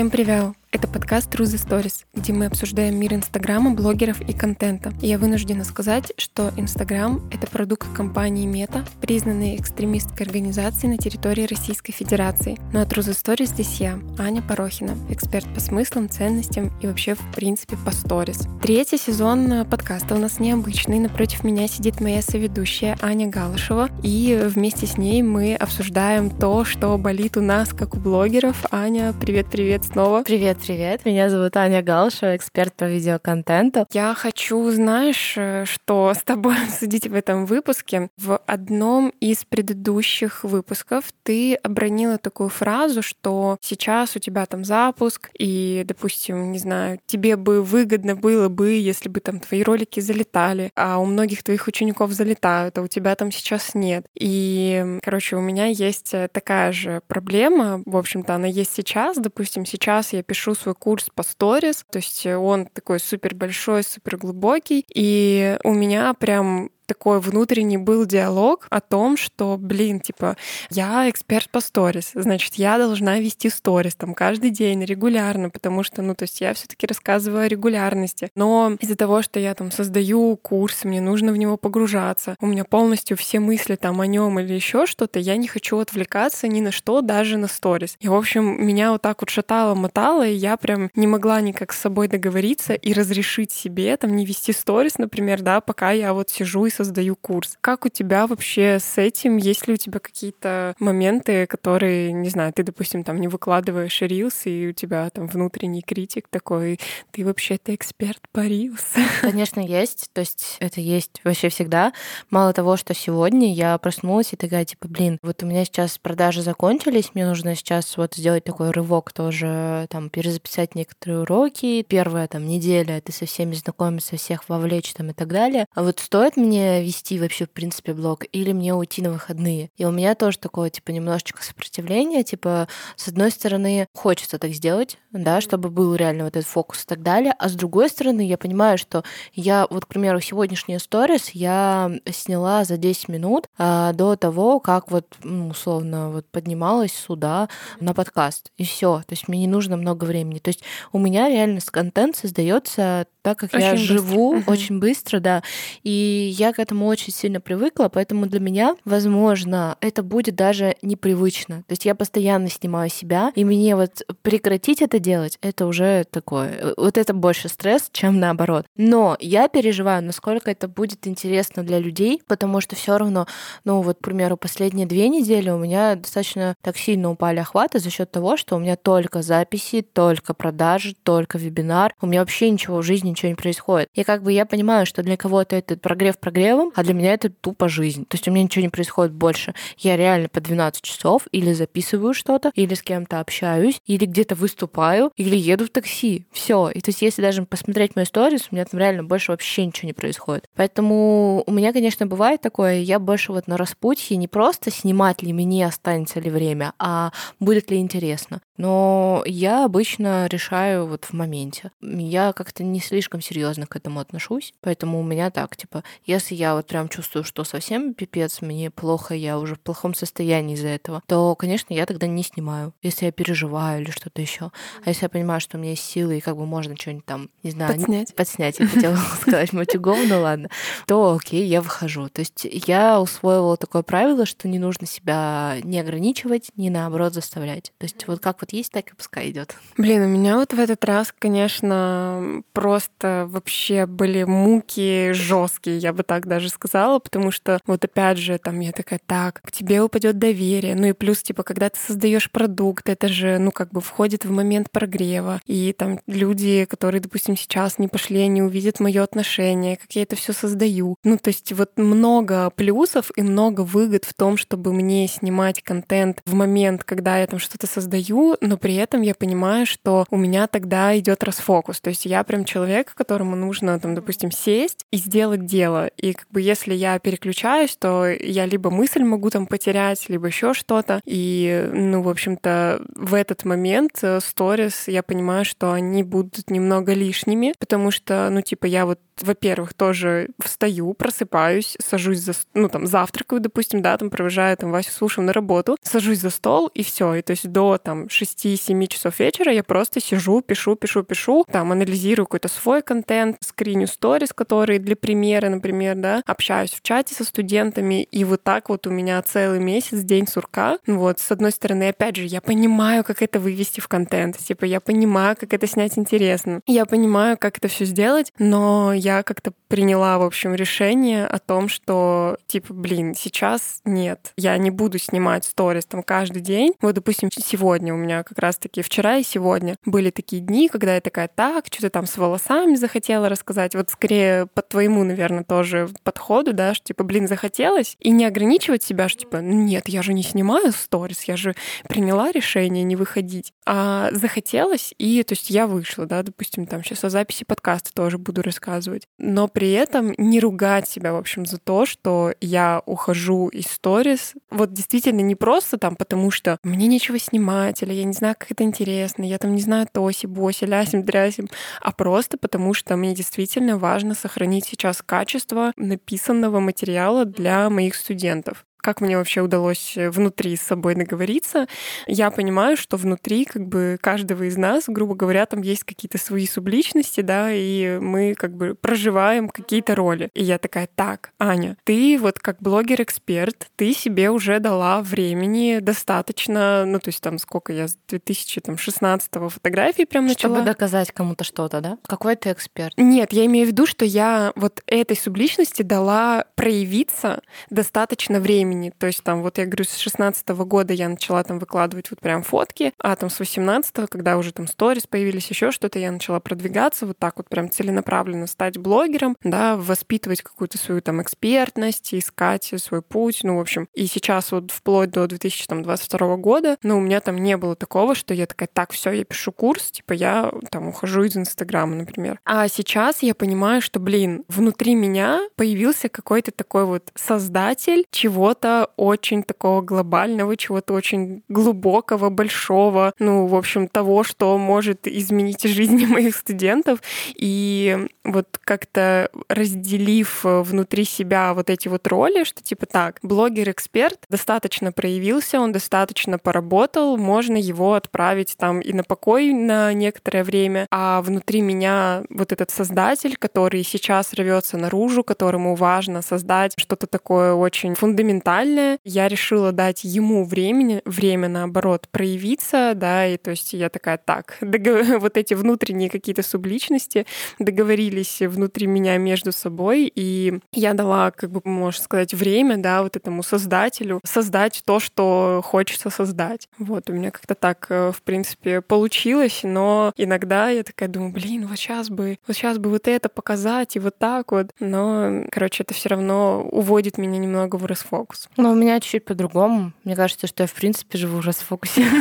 Всем привет! Это подкаст True the Stories, где мы обсуждаем мир Инстаграма, блогеров и контента. И я вынуждена сказать, что Инстаграм — это продукт компании Мета, признанной экстремистской организацией на территории Российской Федерации. Ну а True the Stories здесь я, Аня Порохина, эксперт по смыслам, ценностям и вообще, в принципе, по сторис. Третий сезон подкаста у нас необычный. Напротив меня сидит моя соведущая Аня Галышева, и вместе с ней мы обсуждаем то, что болит у нас, как у блогеров. Аня, привет-привет снова. Привет, привет. Меня зовут Аня Галша, эксперт по видеоконтенту. Я хочу, знаешь, э, что с тобой обсудить в этом выпуске. В одном из предыдущих выпусков ты обронила такую фразу, что сейчас у тебя там запуск, и, допустим, не знаю, тебе бы выгодно было бы, если бы там твои ролики залетали, а у многих твоих учеников залетают, а у тебя там сейчас нет. И, короче, у меня есть э, такая же проблема, в общем-то, она есть сейчас. Допустим, сейчас я пишу свой курс по сторис, то есть он такой супер большой, супер глубокий, и у меня прям такой внутренний был диалог о том, что, блин, типа, я эксперт по сторис, значит, я должна вести сторис там каждый день регулярно, потому что, ну, то есть я все таки рассказываю о регулярности. Но из-за того, что я там создаю курс, мне нужно в него погружаться, у меня полностью все мысли там о нем или еще что-то, я не хочу отвлекаться ни на что, даже на сторис. И, в общем, меня вот так вот шатало, мотало, и я прям не могла никак с собой договориться и разрешить себе там не вести сторис, например, да, пока я вот сижу и создаю курс. Как у тебя вообще с этим? Есть ли у тебя какие-то моменты, которые, не знаю, ты, допустим, там не выкладываешь рилс, и у тебя там внутренний критик такой, ты вообще-то эксперт по рилс? Конечно, есть. То есть это есть вообще всегда. Мало того, что сегодня я проснулась и такая, типа, блин, вот у меня сейчас продажи закончились, мне нужно сейчас вот сделать такой рывок тоже, там, перезаписать некоторые уроки. Первая там неделя, ты со всеми знакомиться, всех вовлечь там и так далее. А вот стоит мне вести вообще, в принципе, блог, или мне уйти на выходные. И у меня тоже такое, типа, немножечко сопротивление, типа, с одной стороны, хочется так сделать, да, чтобы был реально вот этот фокус и так далее, а с другой стороны, я понимаю, что я, вот, к примеру, сегодняшний сторис я сняла за 10 минут а, до того, как вот, ну, условно, вот поднималась сюда на подкаст, и все. То есть мне не нужно много времени. То есть у меня реально контент создается так как очень я быстро. живу uh-huh. очень быстро, да, и я к этому очень сильно привыкла, поэтому для меня, возможно, это будет даже непривычно. То есть я постоянно снимаю себя, и мне вот прекратить это делать, это уже такое, вот это больше стресс, чем наоборот. Но я переживаю, насколько это будет интересно для людей, потому что все равно, ну вот, к примеру, последние две недели у меня достаточно так сильно упали охваты за счет того, что у меня только записи, только продажи, только вебинар, у меня вообще ничего в жизни ничего не происходит. И как бы я понимаю, что для кого-то это прогрев прогревом, а для меня это тупо жизнь. То есть у меня ничего не происходит больше. Я реально по 12 часов или записываю что-то, или с кем-то общаюсь, или где-то выступаю, или еду в такси. Все. И то есть если даже посмотреть мою сторис, у меня там реально больше вообще ничего не происходит. Поэтому у меня, конечно, бывает такое, я больше вот на распутье не просто снимать ли мне останется ли время, а будет ли интересно. Но я обычно решаю вот в моменте. Я как-то не слишком серьезно к этому отношусь. Поэтому у меня так, типа, если я вот прям чувствую, что совсем пипец, мне плохо, я уже в плохом состоянии из-за этого, то, конечно, я тогда не снимаю, если я переживаю или что-то еще. А если я понимаю, что у меня есть силы, и как бы можно что-нибудь там, не знаю, подснять, подснять я хотела сказать матюгов, ну ладно, то окей, я выхожу. То есть я усвоила такое правило, что не нужно себя не ограничивать, не наоборот заставлять. То есть вот как вот есть, так и пускай идет. Блин, у меня вот в этот раз, конечно, просто вообще были муки жесткие, я бы так даже сказала, потому что вот опять же там я такая, так, к тебе упадет доверие, ну и плюс типа, когда ты создаешь продукт, это же, ну как бы входит в момент прогрева, и там люди, которые, допустим, сейчас не пошли, они увидят мое отношение, как я это все создаю. Ну то есть вот много плюсов и много выгод в том, чтобы мне снимать контент в момент, когда я там что-то создаю, но при этом я понимаю, что у меня тогда идет расфокус. То есть я прям человек, которому нужно, там, допустим, сесть и сделать дело. И как бы если я переключаюсь, то я либо мысль могу там потерять, либо еще что-то. И, ну, в общем-то, в этот момент э, сторис я понимаю, что они будут немного лишними, потому что, ну, типа, я вот во-первых, тоже встаю, просыпаюсь, сажусь за, ну, там, завтракаю, допустим, да, там, провожаю там Васю с Ушем на работу, сажусь за стол, и все. И то есть до там 6-7 часов вечера я просто сижу, пишу, пишу, пишу, там анализирую какой-то свой контент, скриню сторис, которые для примера, например, да, общаюсь в чате со студентами, и вот так вот у меня целый месяц день сурка. Вот, с одной стороны, опять же, я понимаю, как это вывести в контент, типа я понимаю, как это снять интересно, я понимаю, как это все сделать, но я как-то приняла, в общем, решение о том, что, типа, блин, сейчас нет, я не буду снимать сторис там каждый день. Вот, допустим, сегодня у меня как раз-таки вчера и сегодня были такие дни, когда я такая, так, что-то там с волосами захотела рассказать. Вот скорее по твоему, наверное, тоже подходу, да, что, типа, блин, захотелось, и не ограничивать себя, что, типа, нет, я же не снимаю сторис, я же приняла решение не выходить. А захотелось, и, то есть, я вышла, да, допустим, там сейчас о записи подкаста тоже буду рассказывать. Но при этом не ругать себя, в общем, за то, что я ухожу из сторис. Вот действительно не просто там, потому что мне нечего снимать, или я не знаю, как это интересно, я там не знаю тоси, боси, лясим, дрясим, а просто потому что мне действительно важно сохранить сейчас качество написанного материала для моих студентов как мне вообще удалось э, внутри с собой договориться, я понимаю, что внутри как бы каждого из нас, грубо говоря, там есть какие-то свои субличности, да, и мы как бы проживаем какие-то роли. И я такая, так, Аня, ты вот как блогер-эксперт, ты себе уже дала времени достаточно, ну, то есть там сколько я с 2016 фотографии прям начала. Чтобы доказать кому-то что-то, да? Какой ты эксперт? Нет, я имею в виду, что я вот этой субличности дала проявиться достаточно времени времени. То есть там, вот я говорю, с 16 года я начала там выкладывать вот прям фотки, а там с 18 когда уже там сторис появились, еще что-то, я начала продвигаться вот так вот прям целенаправленно стать блогером, да, воспитывать какую-то свою там экспертность, искать свой путь, ну, в общем. И сейчас вот вплоть до 2022 года, ну, у меня там не было такого, что я такая, так, все, я пишу курс, типа я там ухожу из Инстаграма, например. А сейчас я понимаю, что, блин, внутри меня появился какой-то такой вот создатель чего-то чего-то очень такого глобального, чего-то очень глубокого, большого, ну, в общем, того, что может изменить жизни моих студентов. И вот как-то разделив внутри себя вот эти вот роли, что типа так, блогер-эксперт достаточно проявился, он достаточно поработал, можно его отправить там и на покой на некоторое время, а внутри меня вот этот создатель, который сейчас рвется наружу, которому важно создать что-то такое очень фундаментальное, фундаментальное. Я решила дать ему времени, время, наоборот, проявиться, да, и то есть я такая, так, договор... вот эти внутренние какие-то субличности договорились внутри меня между собой, и я дала, как бы, можно сказать, время, да, вот этому создателю создать то, что хочется создать. Вот, у меня как-то так, э, в принципе, получилось, но иногда я такая думаю, блин, вот сейчас бы, вот сейчас бы вот это показать, и вот так вот, но, короче, это все равно уводит меня немного в расфокус расфокус. Ну, у меня чуть-чуть по-другому. Мне кажется, что я, в принципе, живу в расфокусе.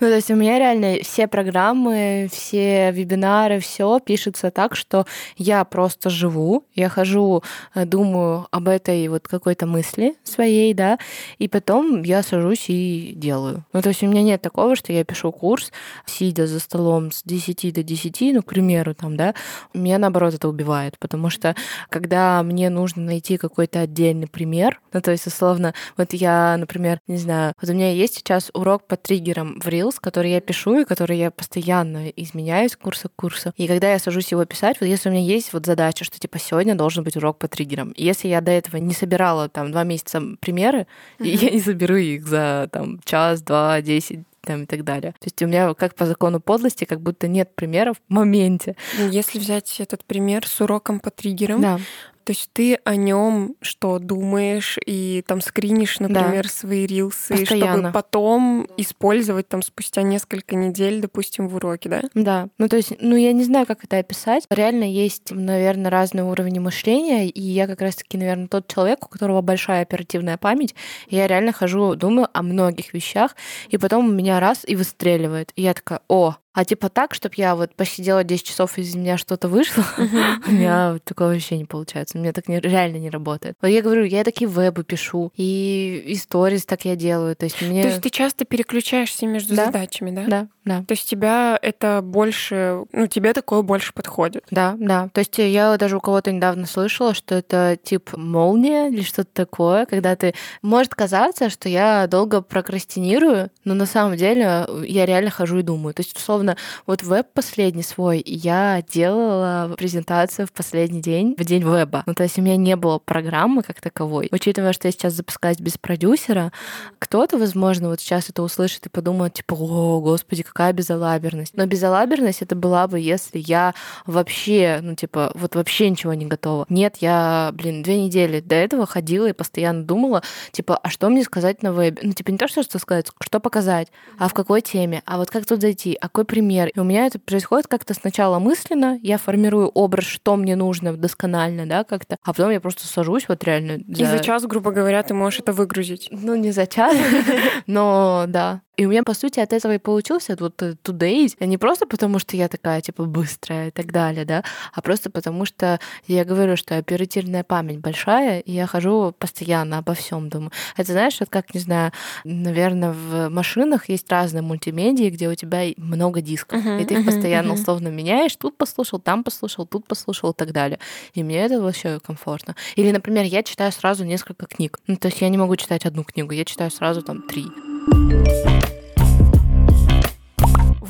Ну, то есть у меня реально все программы, все вебинары, все пишется так, что я просто живу, я хожу, э, думаю об этой вот какой-то мысли своей, да, и потом я сажусь и делаю. Ну, то есть у меня нет такого, что я пишу курс, сидя за столом с 10 до 10, ну, к примеру, там, да, меня, наоборот, это убивает, потому что когда мне нужно найти какой-то отдельный пример, ну, то есть есть, условно, вот я, например, не знаю, вот у меня есть сейчас урок по триггерам в Reels, который я пишу и который я постоянно изменяюсь курса к курсу. И когда я сажусь его писать, вот если у меня есть вот задача, что типа сегодня должен быть урок по триггерам, и если я до этого не собирала там два месяца примеры, mm-hmm. я не соберу их за там час, два, десять там и так далее. То есть у меня как по закону подлости, как будто нет примеров в моменте. Если взять этот пример с уроком по триггерам, да. То есть ты о нем что думаешь и там скринишь, например, да. свои рилсы, Постоянно. чтобы потом использовать там спустя несколько недель, допустим, в уроке, да? Да. Ну то есть, ну я не знаю, как это описать. Реально есть, наверное, разные уровни мышления, и я как раз-таки, наверное, тот человек, у которого большая оперативная память. И я реально хожу, думаю о многих вещах, и потом у меня раз и выстреливает. И я такая, о, А типа так, чтобы я вот посидела 10 часов, из меня что-то вышло, у меня такое вообще не получается. У меня так реально не работает. Вот я говорю, я такие вебы пишу, и истории так я делаю. То есть мне... То есть ты часто переключаешься между задачами, да? Да, да. То есть тебя это больше, ну, тебе такое больше подходит? Да, да. То есть я даже у кого-то недавно слышала, что это тип молния или что-то такое, когда ты... Может казаться, что я долго прокрастинирую, но на самом деле я реально хожу и думаю. То есть, условно, вот веб последний свой я делала презентацию в последний день, в день веба. Ну, то есть у меня не было программы как таковой. Учитывая, что я сейчас запускаюсь без продюсера, кто-то, возможно, вот сейчас это услышит и подумает, типа, о, господи, какая безалаберность. Но безалаберность это была бы, если я вообще, ну, типа, вот вообще ничего не готова. Нет, я, блин, две недели до этого ходила и постоянно думала, типа, а что мне сказать на вебе? Ну, типа, не то, что что сказать, что показать, а в какой теме, а вот как тут зайти, а какой пример. И у меня это происходит как-то сначала мысленно, я формирую образ, что мне нужно досконально, да, как-то, а потом я просто сажусь вот реально. За... И за час, грубо говоря, ты можешь это выгрузить. Ну, не за час, но да. И у меня, по сути, от этого и получился вот today. Не просто потому, что я такая, типа, быстрая и так далее, да, а просто потому, что я говорю, что оперативная память большая, и я хожу постоянно обо всем думаю. Это знаешь, вот как, не знаю, наверное, в машинах есть разные мультимедии, где у тебя много дисков, uh-huh, и ты их постоянно uh-huh. условно меняешь, тут послушал, там послушал, тут послушал и так далее. И мне это вообще комфортно. Или, например, я читаю сразу несколько книг. Ну, то есть я не могу читать одну книгу, я читаю сразу там три.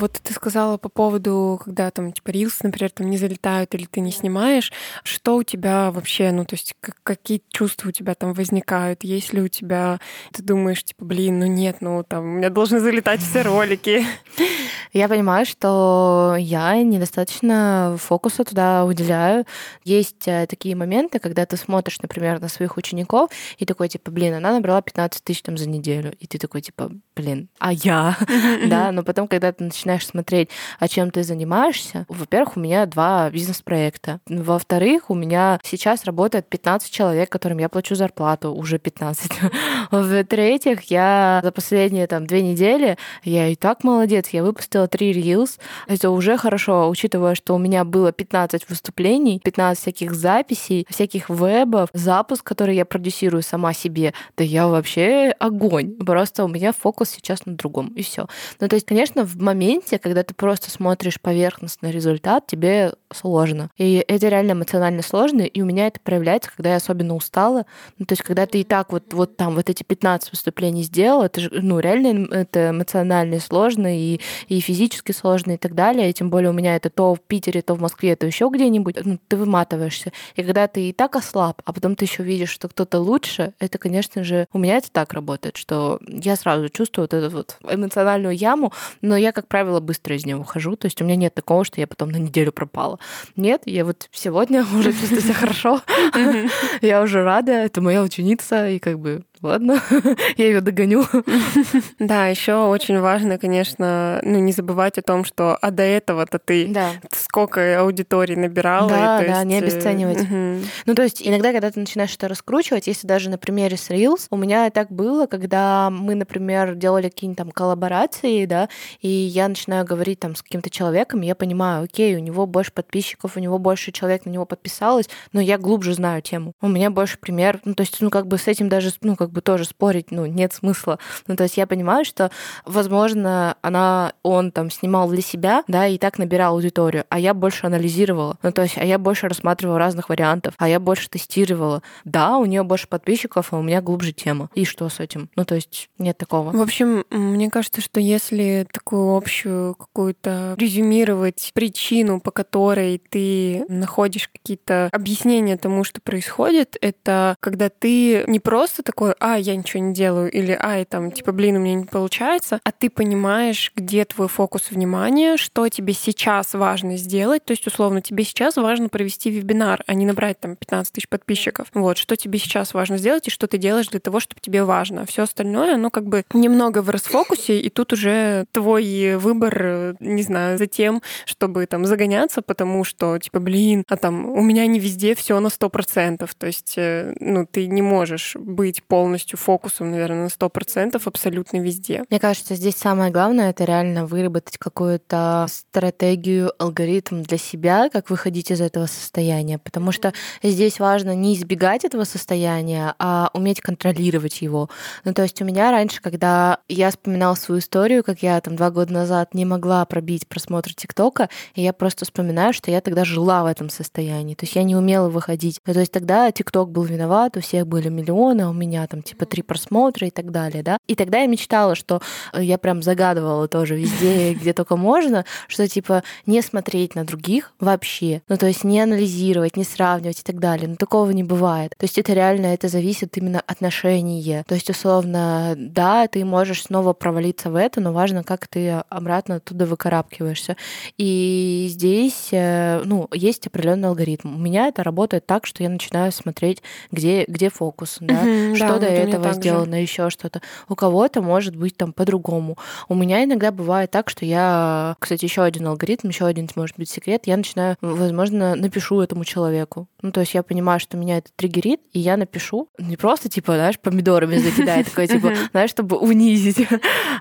Вот ты сказала по поводу, когда там типа рилс, например, там не залетают или ты не снимаешь, что у тебя вообще, ну то есть какие чувства у тебя там возникают? Есть ли у тебя, ты думаешь, типа, блин, ну нет, ну там у меня должны залетать все ролики? Я понимаю, что я недостаточно фокуса туда уделяю. Есть э, такие моменты, когда ты смотришь, например, на своих учеников и такой, типа, блин, она набрала 15 тысяч там за неделю. И ты такой, типа, блин, а я? Да, но потом, когда ты начинаешь смотреть, о чем ты занимаешься, во-первых, у меня два бизнес-проекта. Во-вторых, у меня сейчас работает 15 человек, которым я плачу зарплату, уже 15. В-третьих, я за последние там две недели, я и так молодец, я выпустила три reels. Это уже хорошо, учитывая, что у меня было 15 выступлений, 15 всяких записей, всяких вебов, запуск, который я продюсирую сама себе. Да я вообще огонь. Просто у меня фокус сейчас на другом, и все. Ну, то есть, конечно, в моменте, когда ты просто смотришь поверхностный результат, тебе сложно. И это реально эмоционально сложно, и у меня это проявляется, когда я особенно устала. Ну, то есть, когда ты и так вот, вот там вот эти 15 выступлений сделал, это же, ну, реально это эмоционально сложно и, и физически сложно и так далее. И тем более у меня это то в Питере, то в Москве, то еще где-нибудь. Ну, ты выматываешься. И когда ты и так ослаб, а потом ты еще видишь, что кто-то лучше, это, конечно же, у меня это так работает, что я сразу чувствую вот эту вот эмоциональную яму, но я, как правило, быстро из нее ухожу. То есть у меня нет такого, что я потом на неделю пропала. Нет, я вот сегодня уже чувствую себя хорошо. Я уже рада, это моя ученица, и как бы ладно, я ее догоню. Да, еще очень важно, конечно, ну, не забывать о том, что а до этого-то ты да. Сколько аудитории набирала. Да, и, да, есть... не обесценивать. Угу. Ну, то есть иногда, когда ты начинаешь это раскручивать, если даже на примере с Reels, у меня так было, когда мы, например, делали какие-нибудь там коллаборации, да, и я начинаю говорить там с каким-то человеком, я понимаю, окей, у него больше подписчиков, у него больше человек на него подписалось, но я глубже знаю тему. У меня больше пример, ну, то есть, ну, как бы с этим даже, ну, как бы тоже спорить, ну, нет смысла. Ну, то есть я понимаю, что, возможно, она, он там снимал для себя, да, и так набирал аудиторию, а я больше анализировала. Ну, то есть, а я больше рассматривала разных вариантов, а я больше тестировала. Да, у нее больше подписчиков, а у меня глубже тема. И что с этим? Ну, то есть нет такого. В общем, мне кажется, что если такую общую какую-то резюмировать причину, по которой ты находишь какие-то объяснения тому, что происходит, это когда ты не просто такой, а, я ничего не делаю, или ай, там, типа, блин, у меня не получается, а ты понимаешь, где твой фокус внимания, что тебе сейчас важно сделать. То есть, условно, тебе сейчас важно провести вебинар, а не набрать там 15 тысяч подписчиков. Вот, что тебе сейчас важно сделать и что ты делаешь для того, чтобы тебе важно. Все остальное, оно как бы немного в расфокусе, и тут уже твой выбор, не знаю, за тем, чтобы там загоняться, потому что, типа, блин, а там у меня не везде все на 100%. То есть, э, ну, ты не можешь быть полностью полностью фокусом, наверное, на 100% абсолютно везде. Мне кажется, здесь самое главное — это реально выработать какую-то стратегию, алгоритм для себя, как выходить из этого состояния. Потому что здесь важно не избегать этого состояния, а уметь контролировать его. Ну, то есть у меня раньше, когда я вспоминала свою историю, как я там два года назад не могла пробить просмотр ТикТока, и я просто вспоминаю, что я тогда жила в этом состоянии. То есть я не умела выходить. Ну, то есть тогда ТикТок был виноват, у всех были миллионы, а у меня там типа три просмотра и так далее, да. И тогда я мечтала, что я прям загадывала тоже везде, где только можно, что типа не смотреть на других вообще. Ну, то есть не анализировать, не сравнивать и так далее. Но такого не бывает. То есть это реально, это зависит именно отношения. То есть, условно, да, ты можешь снова провалиться в это, но важно, как ты обратно оттуда выкарабкиваешься. И здесь, э, ну, есть определенный алгоритм. У меня это работает так, что я начинаю смотреть, где, где фокус, да, угу, что да, до этого сделано, еще что-то. У кого-то может быть там по-другому. У меня иногда бывает так, что я, кстати, еще один алгоритм, еще один может быть секрет, я начинаю, возможно, напишу этому человеку. Ну, то есть я понимаю, что меня это триггерит, и я напишу. Не просто, типа, знаешь, помидорами закидать, такой, типа, знаешь, чтобы унизить,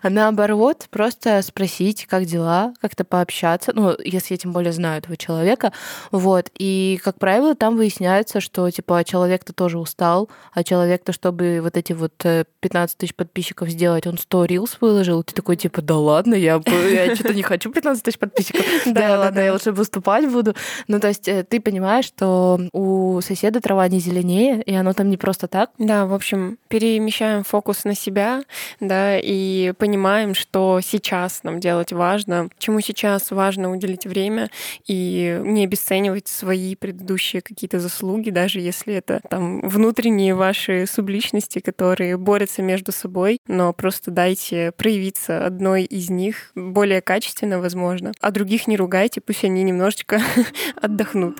а наоборот, просто спросить, как дела, как-то пообщаться, ну, если я тем более знаю этого человека, вот, и, как правило, там выясняется, что, типа, человек-то тоже устал, а человек-то, чтобы вот эти вот 15 э, тысяч подписчиков сделать, он 100 рилс выложил, ты такой, типа, да ладно, я, я что-то не хочу 15 тысяч подписчиков, да ладно, я лучше выступать буду. Ну, то есть э, ты понимаешь, что у соседа трава не зеленее, и оно там не просто так. Да, в общем, перемещаем фокус на себя, да, и понимаем, что сейчас нам делать важно, чему сейчас важно уделить время, и не обесценивать свои предыдущие какие-то заслуги, даже если это там внутренние ваши субличности, которые борются между собой, но просто дайте проявиться одной из них более качественно, возможно, а других не ругайте, пусть они немножечко отдохнут.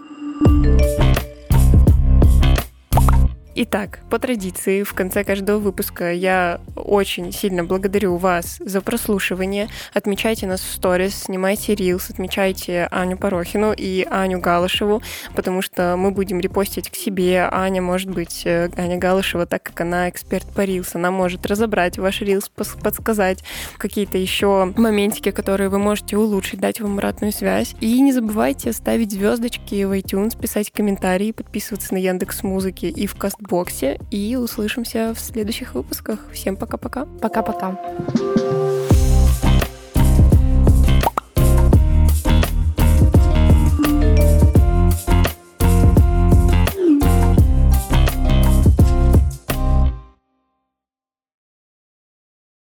Итак, по традиции, в конце каждого выпуска я очень сильно благодарю вас за прослушивание. Отмечайте нас в сторис, снимайте рилс, отмечайте Аню Порохину и Аню Галышеву, потому что мы будем репостить к себе. Аня, может быть, э, Аня Галышева, так как она эксперт по рилс, она может разобрать ваш рилс, подсказать какие-то еще моментики, которые вы можете улучшить, дать вам обратную связь. И не забывайте ставить звездочки в iTunes, писать комментарии, подписываться на Яндекс Музыки и в Каст боксе и услышимся в следующих выпусках. Всем пока-пока. Пока-пока.